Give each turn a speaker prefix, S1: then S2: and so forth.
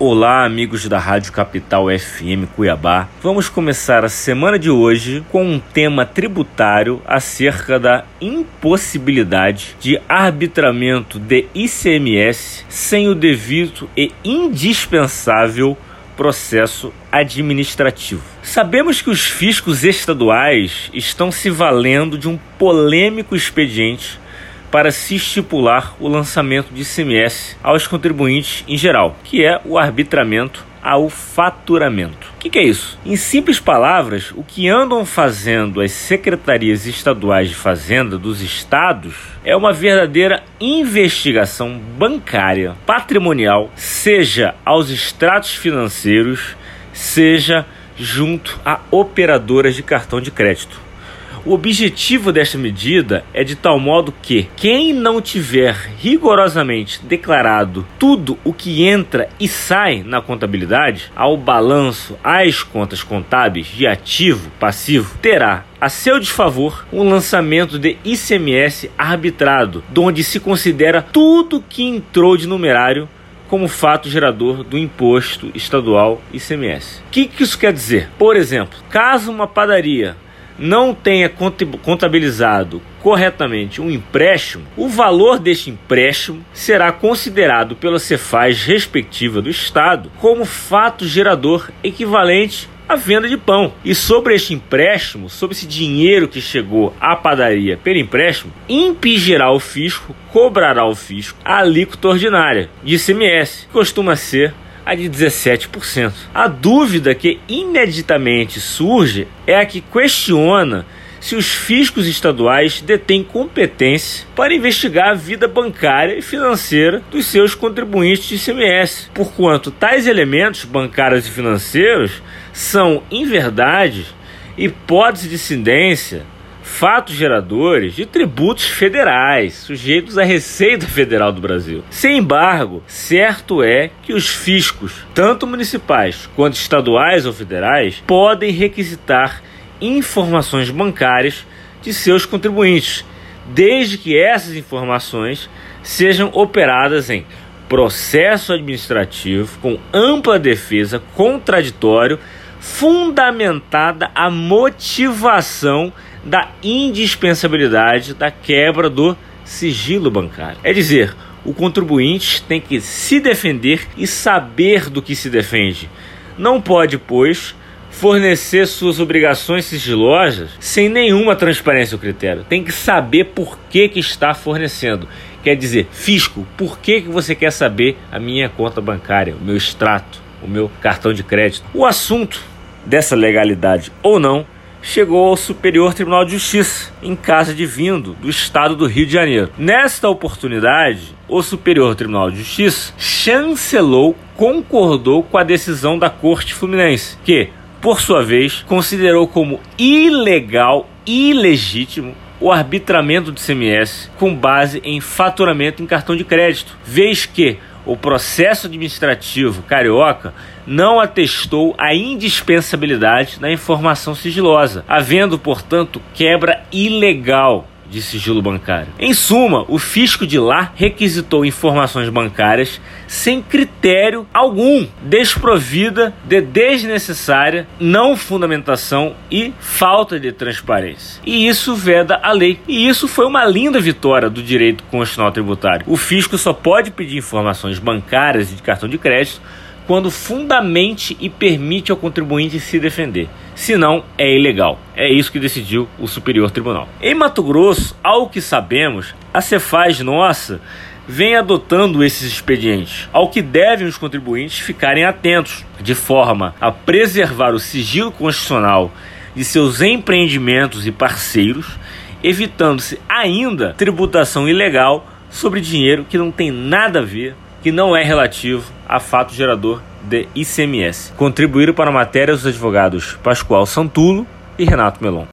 S1: Olá, amigos da Rádio Capital FM Cuiabá. Vamos começar a semana de hoje com um tema tributário acerca da impossibilidade de arbitramento de ICMS sem o devido e indispensável processo administrativo. Sabemos que os fiscos estaduais estão se valendo de um polêmico expediente para se estipular o lançamento de ICMS aos contribuintes em geral, que é o arbitramento ao faturamento. O que, que, é isso? Em simples palavras, o que andam fazendo as secretarias estaduais de fazenda dos estados é uma verdadeira investigação bancária, patrimonial, seja aos extratos financeiros, seja junto a operadoras de cartão de crédito. O objetivo desta medida é de tal modo que quem não tiver rigorosamente declarado tudo o que entra e sai na contabilidade, ao balanço, às contas contábeis de ativo, passivo, terá a seu desfavor um lançamento de ICMS arbitrado, onde se considera tudo que entrou de numerário como fato gerador do imposto estadual ICMS. O que, que isso quer dizer? Por exemplo, caso uma padaria não tenha contabilizado corretamente um empréstimo, o valor deste empréstimo será considerado pela Cefaz respectiva do Estado como fato gerador equivalente à venda de pão. E sobre este empréstimo, sobre esse dinheiro que chegou à padaria pelo empréstimo, impingirá o fisco, cobrará o fisco a alíquota ordinária de ICMS, que costuma ser a de 17%. A dúvida que imediatamente surge é a que questiona se os fiscos estaduais detêm competência para investigar a vida bancária e financeira dos seus contribuintes de ICMS, porquanto tais elementos bancários e financeiros são, em verdade, hipótese de incidência fatos geradores de tributos federais sujeitos à Receita Federal do Brasil. Sem embargo, certo é que os fiscos, tanto municipais quanto estaduais ou federais, podem requisitar informações bancárias de seus contribuintes, desde que essas informações sejam operadas em processo administrativo com ampla defesa, contraditório, fundamentada a motivação da indispensabilidade da quebra do sigilo bancário. É dizer, o contribuinte tem que se defender e saber do que se defende. Não pode, pois, fornecer suas obrigações sigilosas sem nenhuma transparência ou critério. Tem que saber por que, que está fornecendo. Quer dizer, fisco, por que, que você quer saber a minha conta bancária, o meu extrato, o meu cartão de crédito? O assunto dessa legalidade ou não chegou ao Superior Tribunal de Justiça, em casa de vindo do estado do Rio de Janeiro. Nesta oportunidade, o Superior Tribunal de Justiça chancelou, concordou com a decisão da Corte Fluminense, que, por sua vez, considerou como ilegal, ilegítimo o arbitramento do CMS com base em faturamento em cartão de crédito, vez que o processo administrativo carioca não atestou a indispensabilidade da informação sigilosa, havendo, portanto, quebra ilegal de sigilo bancário. Em suma, o fisco de lá requisitou informações bancárias sem critério algum, desprovida de desnecessária não fundamentação e falta de transparência. E isso veda a lei. E isso foi uma linda vitória do direito constitucional tributário. O fisco só pode pedir informações bancárias e de cartão de crédito quando fundamente e permite ao contribuinte se defender. Senão, é ilegal. É isso que decidiu o Superior Tribunal. Em Mato Grosso, ao que sabemos, a Cefaz Nossa vem adotando esses expedientes, ao que devem os contribuintes ficarem atentos, de forma a preservar o sigilo constitucional de seus empreendimentos e parceiros, evitando-se ainda tributação ilegal sobre dinheiro que não tem nada a ver que não é relativo a fato gerador de ICMS. Contribuíram para a matéria os advogados Pascoal Santulo e Renato Melon.